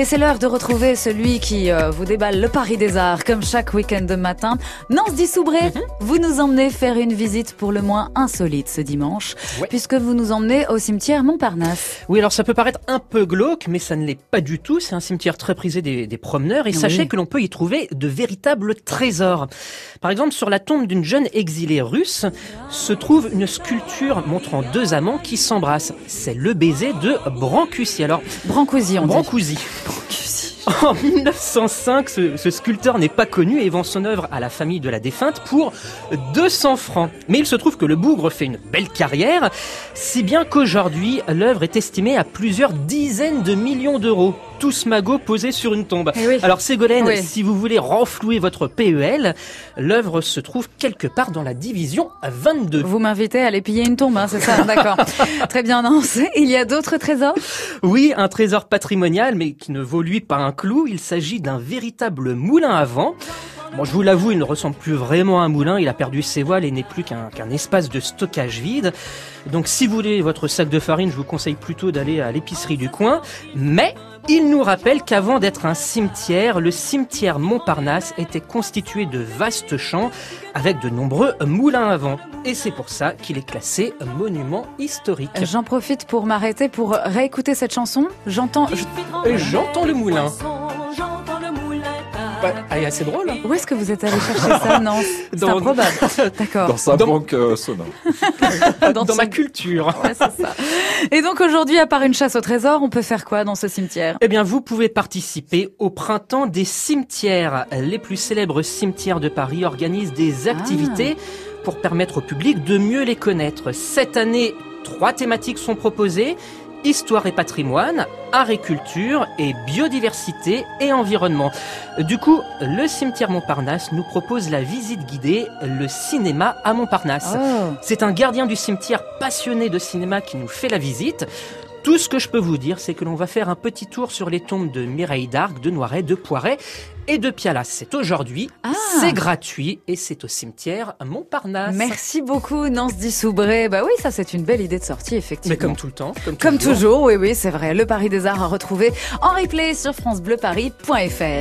Et c'est l'heure de retrouver celui qui euh, vous déballe le Paris des Arts comme chaque week-end de matin. Nance Dissoubré, Mhm. vous nous emmenez faire une visite pour le moins insolite ce dimanche, Ouais. puisque vous nous emmenez au cimetière Montparnasse. Oui, alors ça peut paraître un peu glauque, mais ça ne l'est pas du tout. C'est un cimetière très prisé des, des promeneurs et Oui. sachez que l'on peut y trouver de véritables trésors. Par exemple, sur la tombe d'une jeune exilée russe se trouve une sculpture montrant deux amants qui s'embrassent. C'est le baiser de Brancusi. Alors, Brancusi, on dit. En 1905, ce, ce sculpteur n'est pas connu et vend son œuvre à la famille de la défunte pour 200 francs. Mais il se trouve que le bougre fait une belle carrière, si bien qu'aujourd'hui, l'œuvre est estimée à plusieurs dizaines de millions d'euros. Tous magots posés sur une tombe. Eh oui. Alors Ségolène, Oui. si vous voulez renflouer votre PEL, l'œuvre se trouve quelque part dans la division 22. Vous m'invitez à aller piller une tombe, hein, c'est ça D'accord. Très bien, Nance. Il y a d'autres trésors? Oui, un trésor patrimonial, mais qui ne vaut lui pas un clou. Il s'agit d'un véritable moulin à vent. Bon, je vous l'avoue, il ne ressemble plus vraiment à un moulin. Il a perdu ses voiles et n'est plus qu'un espace de stockage vide. Donc, si vous voulez votre sac de farine, je vous conseille plutôt d'aller à l'épicerie du coin. Mais il nous rappelle qu'avant d'être un cimetière, le cimetière Montparnasse était constitué de vastes champs avec de nombreux moulins à vent. Et c'est pour ça qu'il est classé monument historique. J'en profite pour m'arrêter pour réécouter cette chanson. J'entends... j'entends le moulin. Ah, c'est drôle. hein. Où est-ce que vous êtes allé chercher ça, Nance C'est Dans- improbable. D'accord. Dans sa Dans- banque euh, sonore. Dans, Dans ma culture. Ouais, c'est ça. Et donc aujourd'hui, à part une chasse au trésor, on peut faire quoi dans ce cimetière? Eh bien, vous pouvez participer au printemps des cimetières. Les plus célèbres cimetières de Paris organisent des activités pour permettre au public de mieux les connaître. Cette année, trois thématiques sont proposées. Histoire et patrimoine, art et culture et biodiversité et environnement. Du coup, le cimetière Montparnasse nous propose la visite guidée, le cinéma à Montparnasse. Oh. C'est un gardien du cimetière passionné de cinéma qui nous fait la visite. Tout ce que je peux vous dire, c'est que l'on va faire un petit tour sur les tombes de Mireille d'Arc, de Noiret, de Poiret et de Pialas. C'est aujourd'hui, Ah. c'est gratuit et c'est au cimetière Montparnasse. Merci beaucoup, Nance Dissoubré. Bah oui, ça c'est une belle idée de sortie, effectivement. Mais comme tout le temps. Comme, Comme toujours, oui, oui, c'est vrai. Le Paris des Arts à retrouver en replay sur francebleuparis.fr.